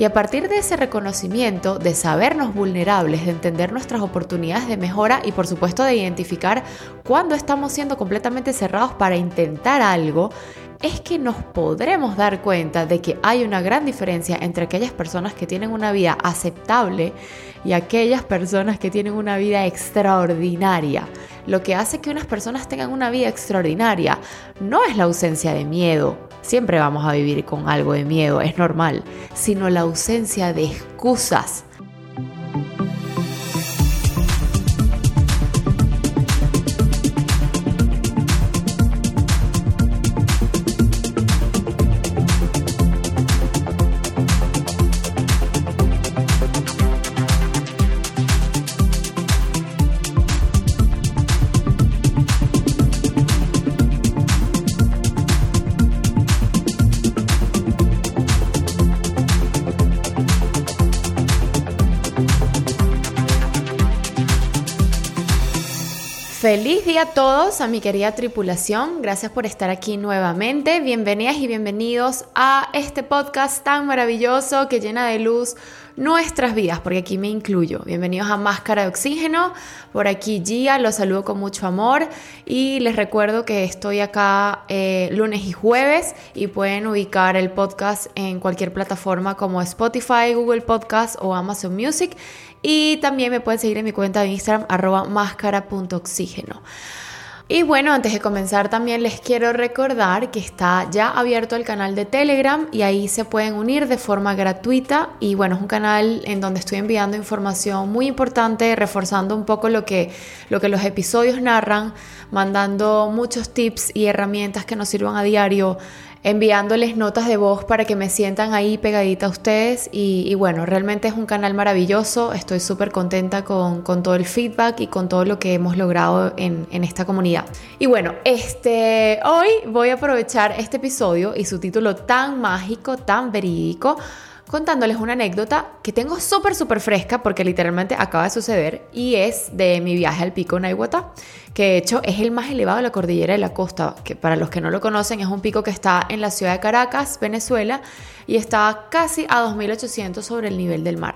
Y a partir de ese reconocimiento, de sabernos vulnerables, de entender nuestras oportunidades de mejora y por supuesto de identificar cuándo estamos siendo completamente cerrados para intentar algo, es que nos podremos dar cuenta de que hay una gran diferencia entre aquellas personas que tienen una vida aceptable y aquellas personas que tienen una vida extraordinaria. Lo que hace que unas personas tengan una vida extraordinaria no es la ausencia de miedo, siempre vamos a vivir con algo de miedo, es normal, sino la ausencia de excusas Feliz día a todos, a mi querida tripulación. Gracias por estar aquí nuevamente. Bienvenidas y bienvenidos a este podcast tan maravilloso que llena de luz nuestras vidas, porque aquí me incluyo. Bienvenidos a Máscara de Oxígeno. Por aquí Gia, los saludo con mucho amor y les recuerdo que estoy acá eh, lunes y jueves y pueden ubicar el podcast en cualquier plataforma como Spotify, Google Podcast o Amazon Music. Y también me pueden seguir en mi cuenta de Instagram, arroba máscara.oxígeno. Y bueno, antes de comenzar también les quiero recordar que está ya abierto el canal de Telegram y ahí se pueden unir de forma gratuita. Y bueno, es un canal en donde estoy enviando información muy importante, reforzando un poco lo que, lo que los episodios narran, mandando muchos tips y herramientas que nos sirvan a diario enviándoles notas de voz para que me sientan ahí pegadita a ustedes y, bueno, realmente es un canal maravilloso, estoy súper contenta con, todo el feedback y con todo lo que hemos logrado en, en, esta comunidad. Y bueno, este, hoy voy a aprovechar este episodio y su título tan mágico, tan verídico, contándoles una anécdota que tengo súper, súper fresca porque literalmente acaba de suceder y es de mi viaje al pico Naiguatá, que de hecho es el más elevado de la cordillera de la costa, que para los que no lo conocen es un pico que está en la ciudad de Caracas, Venezuela, y está casi a 2800 sobre el nivel del mar.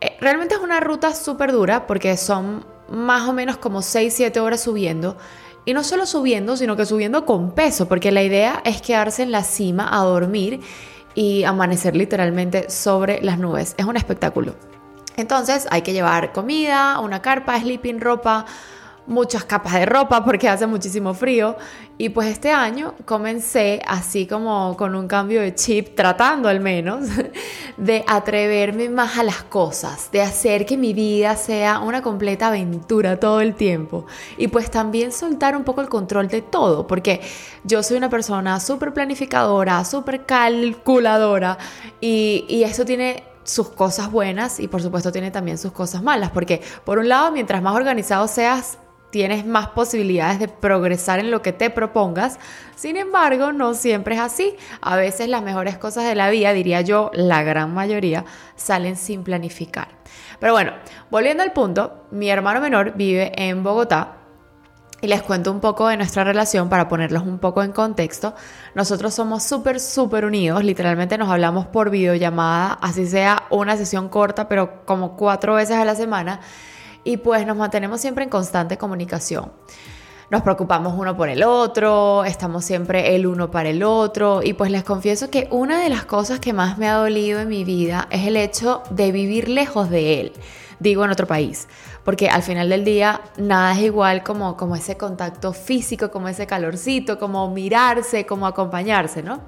Eh, realmente es una ruta súper dura porque son más o menos como 6-7 horas subiendo. Y no solo subiendo, sino que subiendo con peso, porque la idea es quedarse en la cima a dormir y amanecer literalmente sobre las nubes. Es un espectáculo. Entonces hay que llevar comida, una carpa, sleeping, ropa, muchas capas de ropa porque hace muchísimo frío. Y pues este año comencé así como con un cambio de chip, tratando al menos, de atreverme más a las cosas, de hacer que mi vida sea una completa aventura todo el tiempo. Y pues también soltar un poco el control de todo, porque yo soy una persona súper planificadora, súper calculadora y, y eso tiene sus cosas buenas y por supuesto tiene también sus cosas malas, porque por un lado, mientras más organizado seas, tienes más posibilidades de progresar en lo que te propongas. Sin embargo, no siempre es así. A veces las mejores cosas de la vida, diría yo, la gran mayoría, salen sin planificar. Pero bueno, volviendo al punto, mi hermano menor vive en Bogotá. Y les cuento un poco de nuestra relación para ponerlos un poco en contexto. Nosotros somos súper, súper unidos. Literalmente nos hablamos por videollamada, así sea una sesión corta, pero como cuatro veces a la semana y pues nos mantenemos siempre en constante comunicación. Nos preocupamos uno por el otro, estamos siempre el uno para el otro y pues les confieso que una de las cosas que más me ha dolido en mi vida es el hecho de vivir lejos de él, digo en otro país, porque al final del día nada es igual como, como ese contacto físico, como ese calorcito, como mirarse, como acompañarse, ¿no?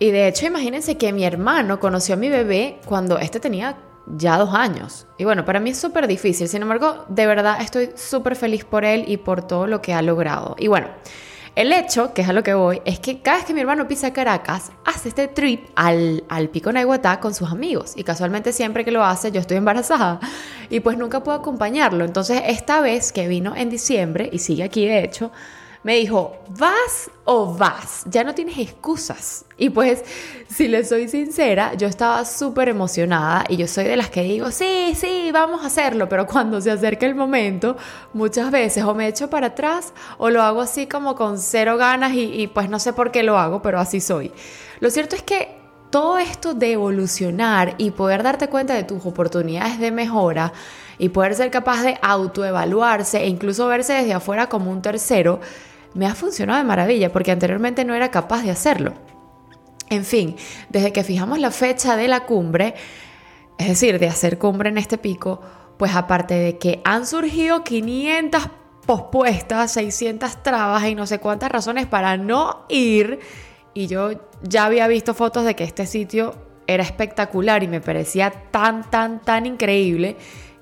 Y de hecho imagínense que mi hermano conoció a mi bebé cuando este tenía ya dos años. Y bueno, para mí es súper difícil. Sin embargo, de verdad estoy súper feliz por él y por todo lo que ha logrado. Y bueno, el hecho, que es a lo que voy, es que cada vez que mi hermano pisa Caracas, hace este trip al, al Pico Naiguatá con sus amigos. Y casualmente siempre que lo hace, yo estoy embarazada. Y pues nunca puedo acompañarlo. Entonces, esta vez que vino en diciembre, y sigue aquí de hecho, me dijo, ¿vas o vas? Ya no tienes excusas. Y pues, si le soy sincera, yo estaba súper emocionada y yo soy de las que digo, sí, sí, vamos a hacerlo, pero cuando se acerca el momento, muchas veces o me echo para atrás o lo hago así como con cero ganas y, y pues no sé por qué lo hago, pero así soy. Lo cierto es que todo esto de evolucionar y poder darte cuenta de tus oportunidades de mejora y poder ser capaz de autoevaluarse e incluso verse desde afuera como un tercero, me ha funcionado de maravilla porque anteriormente no era capaz de hacerlo. En fin, desde que fijamos la fecha de la cumbre, es decir, de hacer cumbre en este pico, pues aparte de que han surgido 500 pospuestas, 600 trabas y no sé cuántas razones para no ir, y yo ya había visto fotos de que este sitio era espectacular y me parecía tan, tan, tan increíble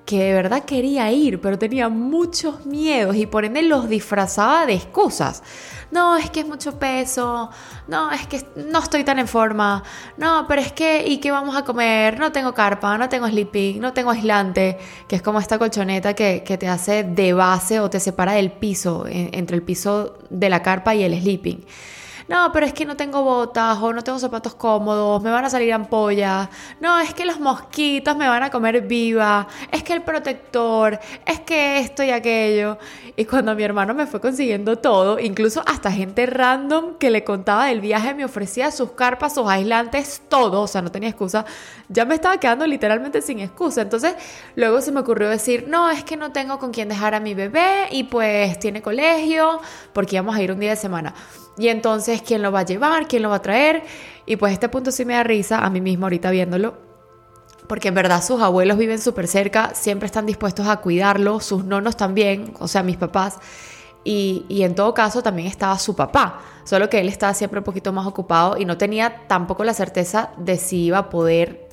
que de verdad quería ir, pero tenía muchos miedos y por ende los disfrazaba de excusas. No, es que es mucho peso, no, es que no estoy tan en forma, no, pero es que, ¿y qué vamos a comer? No tengo carpa, no tengo sleeping, no tengo aislante, que es como esta colchoneta que, que te hace de base o te separa del piso, entre el piso de la carpa y el sleeping no, pero es que no tengo botas o no tengo zapatos cómodos, me van a salir ampollas, no, es que los mosquitos me van a comer viva, es que el protector, es que esto y aquello. Y cuando mi hermano me fue consiguiendo todo, incluso hasta gente random que le contaba del viaje me ofrecía sus carpas, sus aislantes, todo, o sea, no tenía excusa, ya me estaba quedando literalmente sin excusa. Entonces, luego se me ocurrió decir, no, es que no tengo con quién dejar a mi bebé y pues tiene colegio, porque íbamos a ir un día de semana. Y entonces, ¿quién lo va a llevar? ¿Quién lo va a traer? Y pues este punto sí me da risa a mí mismo ahorita viéndolo. Porque en verdad sus abuelos viven súper cerca, siempre están dispuestos a cuidarlo, sus nonos también, o sea, mis papás. Y, y, en todo caso también estaba su papá, solo que él estaba siempre un poquito más ocupado y no tenía tampoco la certeza de si iba a poder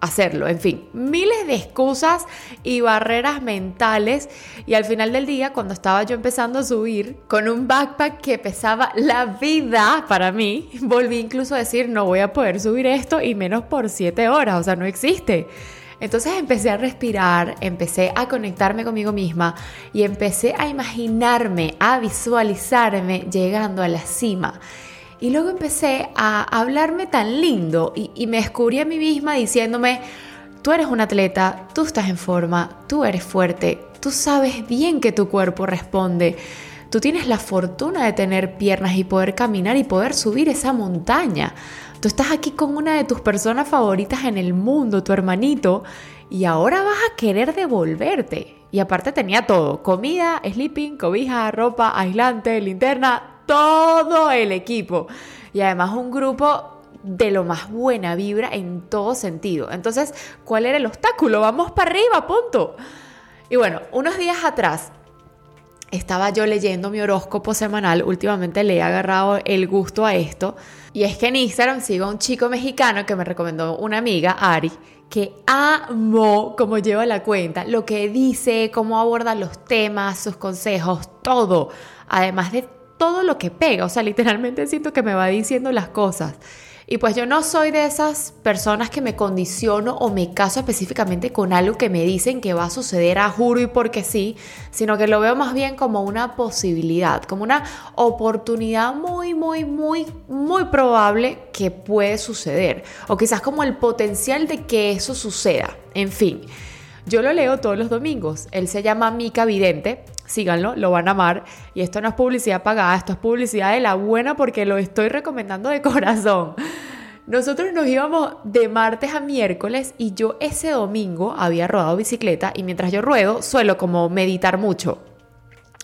hacerlo. En fin, miles de excusas y barreras mentales. Y al final del día, cuando estaba yo empezando a subir con un backpack que pesaba la vida para mí, volví incluso a decir, no voy a poder subir esto y menos por siete horas, o sea, no existe. Entonces empecé a respirar, empecé a conectarme conmigo misma y empecé a imaginarme, a visualizarme llegando a la cima. Y luego empecé a hablarme tan lindo y, me descubrí a mí misma diciéndome, tú eres un atleta, tú estás en forma, tú eres fuerte, tú sabes bien que tu cuerpo responde. Tú tienes la fortuna de tener piernas y poder caminar y poder subir esa montaña. Tú estás aquí con una de tus personas favoritas en el mundo, tu hermanito, y ahora vas a querer devolverte. Y aparte tenía todo, comida, sleeping, cobija, ropa, aislante, linterna, todo el equipo. Y además un grupo de lo más buena vibra en todo sentido. Entonces, ¿cuál era el obstáculo? Vamos para arriba, punto. Y bueno, unos días atrás estaba yo leyendo mi horóscopo semanal, últimamente le he agarrado el gusto a esto, y es que en Instagram sigo a un chico mexicano que me recomendó una amiga, Ari, que amo cómo lleva la cuenta, lo que dice, cómo aborda los temas, sus consejos, todo, además de todo lo que pega, o sea, literalmente siento que me va diciendo las cosas. Y pues yo no soy de esas personas que me condiciono o me caso específicamente con algo que me dicen que va a suceder a juro y porque sí, sino que lo veo más bien como una posibilidad, como una oportunidad muy, muy, muy, muy probable que puede suceder. O quizás como el potencial de que eso suceda. En fin. Yo lo leo todos los domingos. Él se llama Mica Vidente. Síganlo, lo van a amar. Y esto no es publicidad pagada, esto es publicidad de la buena porque lo estoy recomendando de corazón. Nosotros nos íbamos de martes a miércoles y yo ese domingo había rodado bicicleta y mientras yo ruedo suelo como meditar mucho.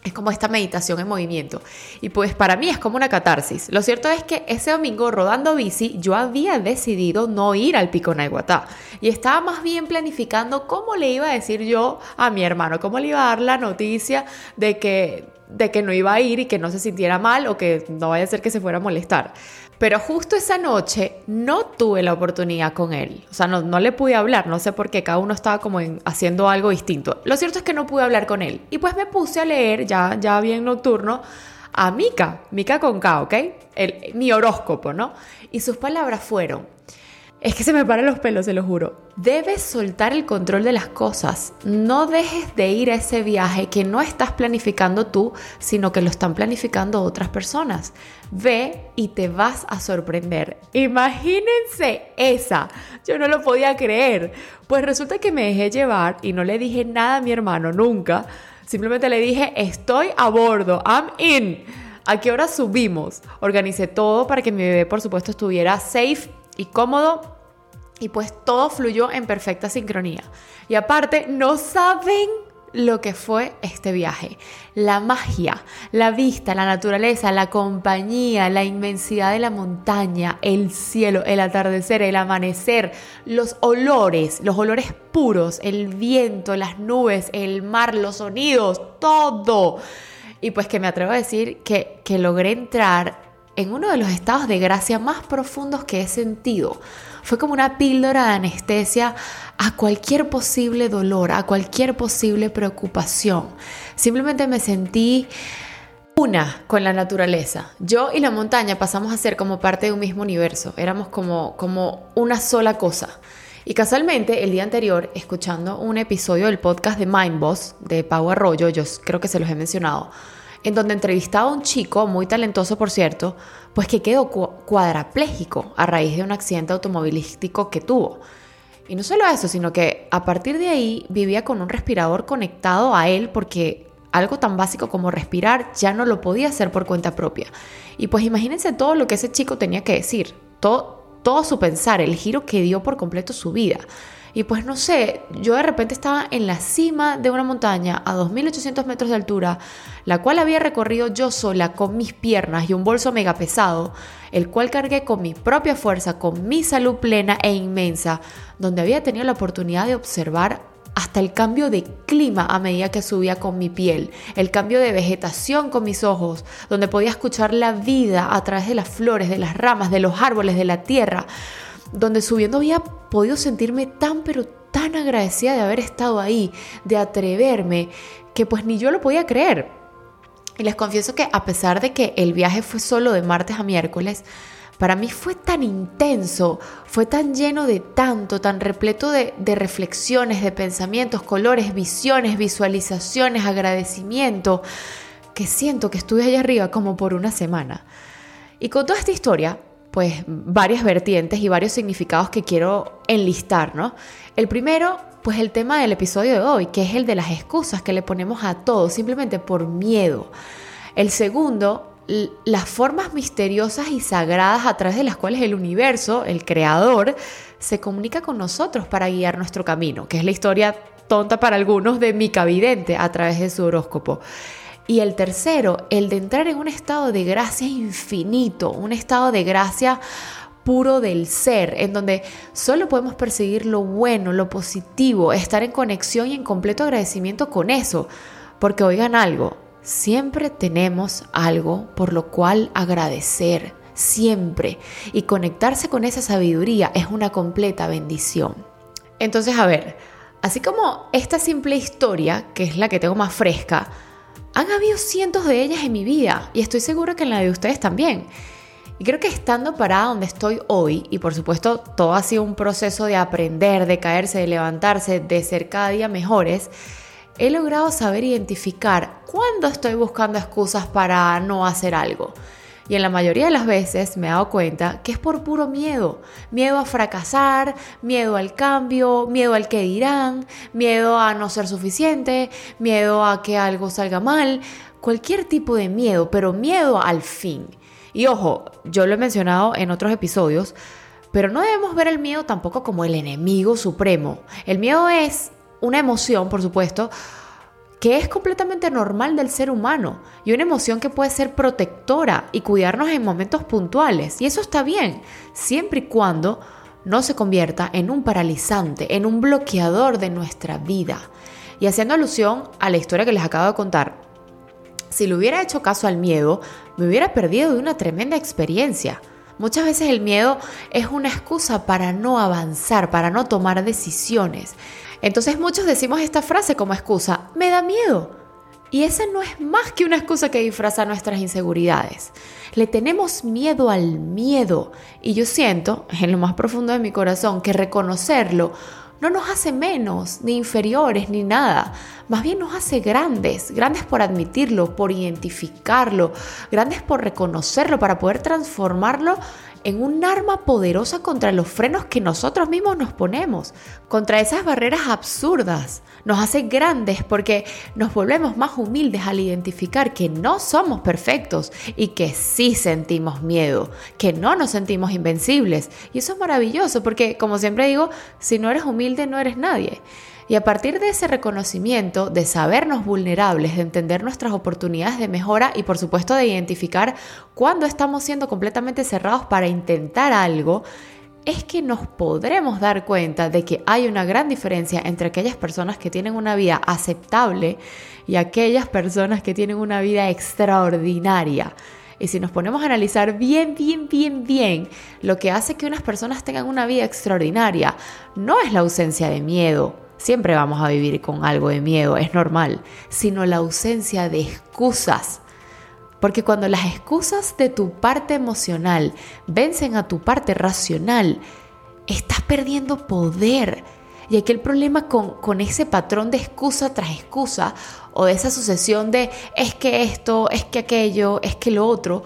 Es como esta meditación en movimiento. Y pues para mí es como una catarsis. Lo cierto es que ese domingo rodando bici yo había decidido no ir al Pico Naiguatá. Y estaba más bien planificando cómo le iba a decir yo a mi hermano, cómo le iba a dar la noticia de que, de que no iba a ir y que no se sintiera mal o que no vaya a ser que se fuera a molestar. Pero justo esa noche no tuve la oportunidad con él. O sea, no, le pude hablar, no sé por qué, cada uno estaba como haciendo algo distinto. Lo cierto es que no pude hablar con él. Y pues me puse a leer, ya, ya bien nocturno, a Mika, Mika con K, ¿ok? El, mi horóscopo, ¿no? Y sus palabras fueron, es que se me paran los pelos, se lo juro. Debes soltar el control de las cosas. No dejes de ir a ese viaje que no estás planificando tú, sino que lo están planificando otras personas. Ve y te vas a sorprender. Imagínense esa. Yo no lo podía creer. Pues resulta que me dejé llevar y no le dije nada a mi hermano nunca. Simplemente le dije, estoy a bordo, I'm in. ¿A qué hora subimos? Organicé todo para que mi bebé, por supuesto, estuviera safe y cómodo y pues todo fluyó en perfecta sincronía. Y aparte, no saben lo que fue este viaje. La magia, la vista, la naturaleza, la compañía, la inmensidad de la montaña, el cielo, el atardecer, el amanecer, los olores, los olores puros, el viento, las nubes, el mar, los sonidos, todo. Y pues que me atrevo a decir que, que logré entrar en uno de los estados de gracia más profundos que he sentido. Fue como una píldora de anestesia a cualquier posible dolor, a cualquier posible preocupación. Simplemente me sentí una con la naturaleza. Yo y la montaña pasamos a ser como parte de un mismo universo. Éramos como, como una sola cosa. Y casualmente, el día anterior, escuchando un episodio del podcast de Mind Boss de Pau Arroyo, yo creo que se los he mencionado, en donde entrevistaba a un chico, muy talentoso por cierto, pues que quedó cuadraplégico a raíz de un accidente automovilístico que tuvo. Y no solo eso, sino que a partir de ahí vivía con un respirador conectado a él porque algo tan básico como respirar ya no lo podía hacer por cuenta propia. Y pues imagínense todo lo que ese chico tenía que decir, todo, todo su pensar, el giro que dio por completo su vida. Y pues no sé, yo de repente estaba en la cima de una montaña a 2.800 metros de altura, la cual había recorrido yo sola con mis piernas y un bolso mega pesado, el cual cargué con mi propia fuerza, con mi salud plena e inmensa, donde había tenido la oportunidad de observar hasta el cambio de clima a medida que subía con mi piel, el cambio de vegetación con mis ojos, donde podía escuchar la vida a través de las flores, de las ramas, de los árboles, de la tierra donde subiendo había podido sentirme tan pero tan agradecida de haber estado ahí, de atreverme, que pues ni yo lo podía creer. Y les confieso que a pesar de que el viaje fue solo de martes a miércoles, para mí fue tan intenso, fue tan lleno de tanto, tan repleto de, reflexiones, de pensamientos, colores, visiones, visualizaciones, agradecimiento, que siento que estuve allá arriba como por una semana. Y con toda esta historia, pues varias vertientes y varios significados que quiero enlistar, ¿no? El primero, pues el tema del episodio de hoy, que es el de las excusas que le ponemos a todos simplemente por miedo. El segundo, las formas misteriosas y sagradas a través de las cuales el universo, el creador, se comunica con nosotros para guiar nuestro camino, que es la historia tonta para algunos de Mica Vidente a través de su horóscopo. Y el tercero, el de entrar en un estado de gracia infinito, un estado de gracia puro del ser, en donde solo podemos perseguir lo bueno, lo positivo, estar en conexión y en completo agradecimiento con eso. Porque oigan algo, siempre tenemos algo por lo cual agradecer, siempre. Y conectarse con esa sabiduría es una completa bendición. Entonces, a ver, así como esta simple historia, que es la que tengo más fresca, han habido cientos de ellas en mi vida y estoy segura que en la de ustedes también. Y creo que estando parada donde estoy hoy, y por supuesto todo ha sido un proceso de aprender, de caerse, de levantarse, de ser cada día mejores, he logrado saber identificar cuándo estoy buscando excusas para no hacer algo. Y en la mayoría de las veces me he dado cuenta que es por puro miedo. Miedo a fracasar, miedo al cambio, miedo al que dirán, miedo a no ser suficiente, miedo a que algo salga mal. Cualquier tipo de miedo, pero miedo al fin. Y ojo, yo lo he mencionado en otros episodios, pero no debemos ver el miedo tampoco como el enemigo supremo. El miedo es una emoción, por supuesto, que es completamente normal del ser humano y una emoción que puede ser protectora y cuidarnos en momentos puntuales. Y eso está bien, siempre y cuando no se convierta en un paralizante, en un bloqueador de nuestra vida. Y haciendo alusión a la historia que les acabo de contar, si le hubiera hecho caso al miedo, me hubiera perdido de una tremenda experiencia. Muchas veces el miedo es una excusa para no avanzar, para no tomar decisiones. Entonces muchos decimos esta frase como excusa, me da miedo. Y esa no es más que una excusa que disfraza nuestras inseguridades. Le tenemos miedo al miedo. Y yo siento, en lo más profundo de mi corazón, que reconocerlo no nos hace menos, ni inferiores, ni nada. Más bien nos hace grandes, grandes por admitirlo, por identificarlo, grandes por reconocerlo, para poder transformarlo en un arma poderosa contra los frenos que nosotros mismos nos ponemos, contra esas barreras absurdas. Nos hace grandes porque nos volvemos más humildes al identificar que no somos perfectos y que sí sentimos miedo, que no nos sentimos invencibles. Y eso es maravilloso porque, como siempre digo, si no eres humilde no eres nadie. Y a partir de ese reconocimiento, de sabernos vulnerables, de entender nuestras oportunidades de mejora y por supuesto de identificar cuándo estamos siendo completamente cerrados para intentar algo, es que nos podremos dar cuenta de que hay una gran diferencia entre aquellas personas que tienen una vida aceptable y aquellas personas que tienen una vida extraordinaria. Y si nos ponemos a analizar bien, bien, bien, bien, lo que hace que unas personas tengan una vida extraordinaria no es la ausencia de miedo, Siempre vamos a vivir con algo de miedo, es normal, sino la ausencia de excusas. Porque cuando las excusas de tu parte emocional vencen a tu parte racional, estás perdiendo poder. Y aquí el problema con, con, ese patrón de excusa tras excusa o de esa sucesión de es que esto, es que aquello, es que lo otro,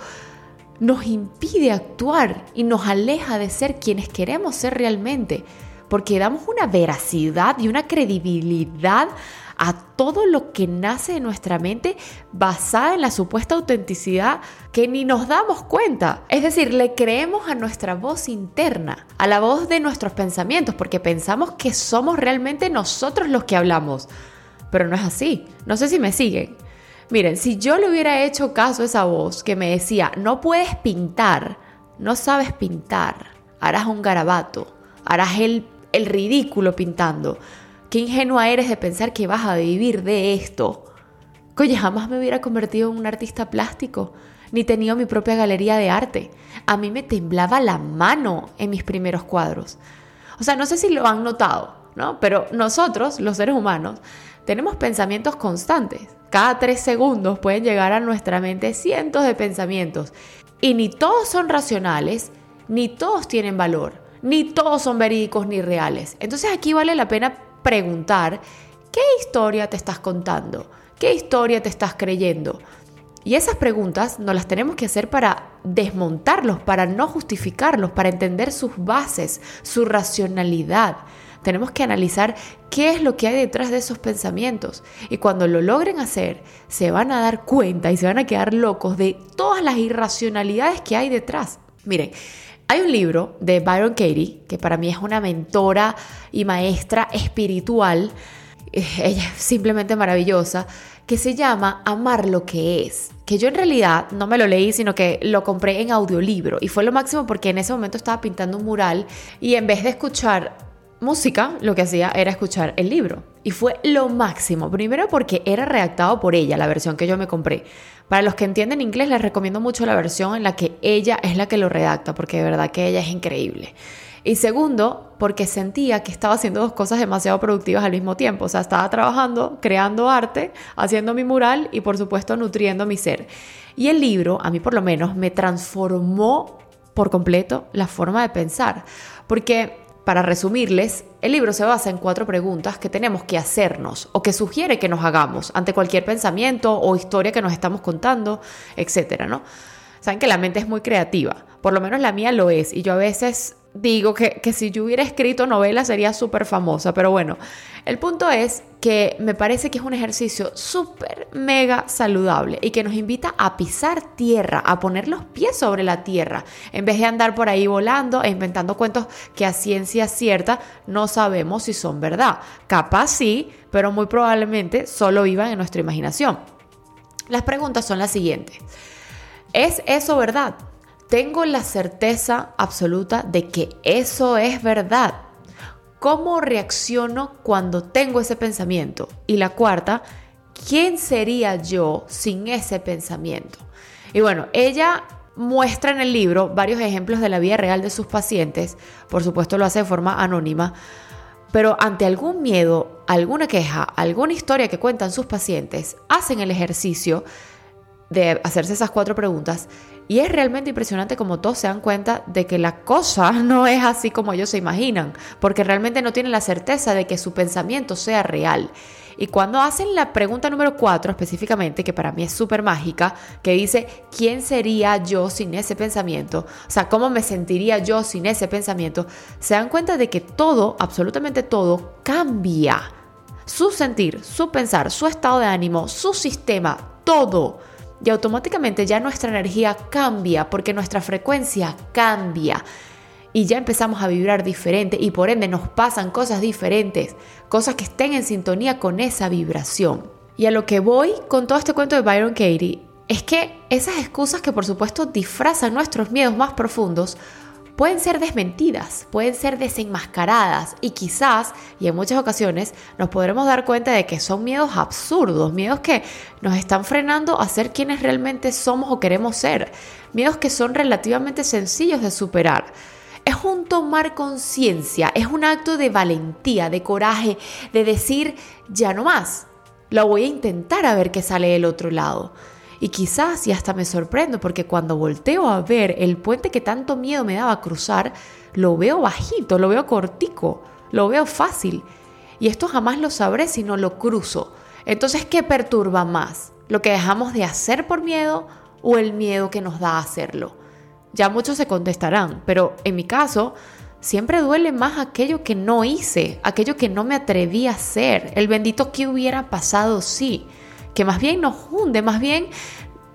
nos impide actuar y nos aleja de ser quienes queremos ser realmente porque damos una veracidad y una credibilidad a todo lo que nace de nuestra mente basada en la supuesta autenticidad que ni nos damos cuenta. Es decir, le creemos a nuestra voz interna, a la voz de nuestros pensamientos, porque pensamos que somos realmente nosotros los que hablamos. Pero no es así. No sé si me siguen. Miren, si yo le hubiera hecho caso a esa voz que me decía, no puedes pintar, no sabes pintar, harás un garabato, harás el el ridículo pintando. Qué ingenua eres de pensar que vas a vivir de esto. Oye, jamás me hubiera convertido en un artista plástico, ni tenido mi propia galería de arte. A mí me temblaba la mano en mis primeros cuadros. O sea, no sé si lo han notado, ¿no? Pero nosotros, los seres humanos, tenemos pensamientos constantes. Cada tres segundos pueden llegar a nuestra mente cientos de pensamientos. Y ni todos son racionales, ni todos tienen valor ni todos son verídicos ni reales. Entonces aquí vale la pena preguntar, ¿qué historia te estás contando? ¿Qué historia te estás creyendo? Y esas preguntas nos las tenemos que hacer para desmontarlos, para no justificarlos, para entender sus bases, su racionalidad. Tenemos que analizar qué es lo que hay detrás de esos pensamientos. Y cuando lo logren hacer, se van a dar cuenta y se van a quedar locos de todas las irracionalidades que hay detrás. Miren, hay un libro de Byron Katie, que para mí es una mentora y maestra espiritual, eh, ella es simplemente maravillosa, que se llama Amar lo que es, que yo en realidad no me lo leí, sino que lo compré en audiolibro. Y fue lo máximo porque en ese momento estaba pintando un mural y en vez de escuchar música, lo que hacía era escuchar el libro. Y fue lo máximo, primero porque era redactado por ella, la versión que yo me compré. Para los que entienden inglés, les recomiendo mucho la versión en la que ella es la que lo redacta, porque de verdad que ella es increíble. Y segundo, porque sentía que estaba haciendo dos cosas demasiado productivas al mismo tiempo. O sea, estaba trabajando, creando arte, haciendo mi mural y por supuesto nutriendo mi ser. Y el libro, a mí por lo menos, me transformó por completo la forma de pensar. Porque para resumirles, el libro se basa en cuatro preguntas que tenemos que hacernos o que sugiere que nos hagamos ante cualquier pensamiento o historia que nos estamos contando, etcétera, ¿no? Saben que la mente es muy creativa, por lo menos la mía lo es, y yo a veces digo que, si yo hubiera escrito novela sería súper famosa, pero bueno, el punto es que me parece que es un ejercicio súper mega saludable y que nos invita a pisar tierra, a poner los pies sobre la tierra, en vez de andar por ahí volando e inventando cuentos que a ciencia cierta no sabemos si son verdad. Capaz sí, pero muy probablemente solo vivan en nuestra imaginación. Las preguntas son las siguientes. ¿Es eso verdad? Tengo la certeza absoluta de que eso es verdad. ¿Cómo reacciono cuando tengo ese pensamiento? Y la cuarta, ¿quién sería yo sin ese pensamiento? Y bueno, ella muestra en el libro varios ejemplos de la vida real de sus pacientes, por supuesto lo hace de forma anónima, pero ante algún miedo, alguna queja, alguna historia que cuentan sus pacientes, hacen el ejercicio de hacerse esas cuatro preguntas Y es realmente impresionante como todos se dan cuenta de que la cosa no es así como ellos se imaginan, porque realmente no tienen la certeza de que su pensamiento sea real. Y cuando hacen la pregunta número 4 específicamente, que para mí es súper mágica, que dice, ¿quién sería yo sin ese pensamiento? O sea, ¿cómo me sentiría yo sin ese pensamiento? Se dan cuenta de que todo, absolutamente todo, cambia. Su sentir, su pensar, su estado de ánimo, su sistema, todo y automáticamente ya nuestra energía cambia porque nuestra frecuencia cambia y ya empezamos a vibrar diferente y por ende nos pasan cosas diferentes, cosas que estén en sintonía con esa vibración. Y a lo que voy con todo este cuento de Byron Katie es que esas excusas que por supuesto disfrazan nuestros miedos más profundos pueden ser desmentidas, pueden ser desenmascaradas y quizás, y en muchas ocasiones, nos podremos dar cuenta de que son miedos absurdos, miedos que nos están frenando a ser quienes realmente somos o queremos ser, miedos que son relativamente sencillos de superar. Es un tomar conciencia, es un acto de valentía, de coraje, de decir, ya no más, lo voy a intentar a ver qué sale del otro lado. Y quizás y hasta me sorprendo porque cuando volteo a ver el puente que tanto miedo me daba cruzar, lo veo bajito, lo veo cortico, lo veo fácil. Y esto jamás lo sabré si no lo cruzo. Entonces, ¿qué perturba más? ¿Lo que dejamos de hacer por miedo o el miedo que nos da hacerlo? Ya muchos se contestarán, pero en mi caso, siempre duele más aquello que no hice, aquello que no me atreví a hacer, el bendito que hubiera pasado sí que más bien nos hunde, más bien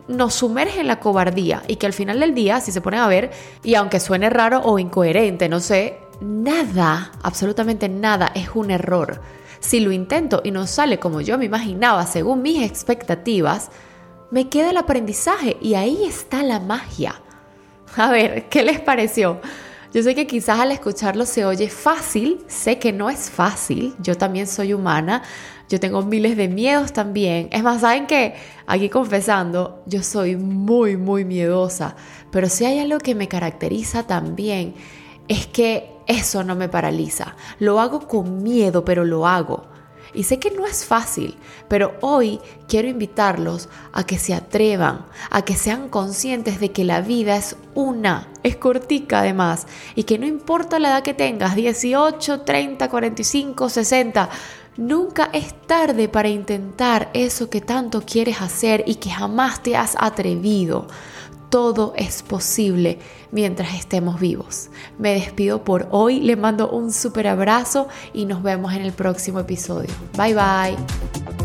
nos sumerge en la cobardía y que al final del día, si se ponen a ver, y aunque suene raro o incoherente, no sé, nada, absolutamente nada es un error. Si lo intento y no sale como yo me imaginaba, según mis expectativas, me queda el aprendizaje y ahí está la magia. A ver, ¿qué les pareció? Yo sé que quizás al escucharlo se oye fácil, sé que no es fácil, yo también soy humana, yo tengo miles de miedos también. Es más, saben que aquí confesando, yo soy muy, muy miedosa, pero si hay algo que me caracteriza también, es que eso no me paraliza. Lo hago con miedo, pero lo hago. Y sé que no es fácil, pero hoy quiero invitarlos a que se atrevan, a que sean conscientes de que la vida es una, es cortica además, y que no importa la edad que tengas, 18, 30, 45, 60, Nunca es tarde para intentar eso que tanto quieres hacer y que jamás te has atrevido. Todo es posible mientras estemos vivos. Me despido por hoy, le mando un super abrazo y nos vemos en el próximo episodio. Bye bye.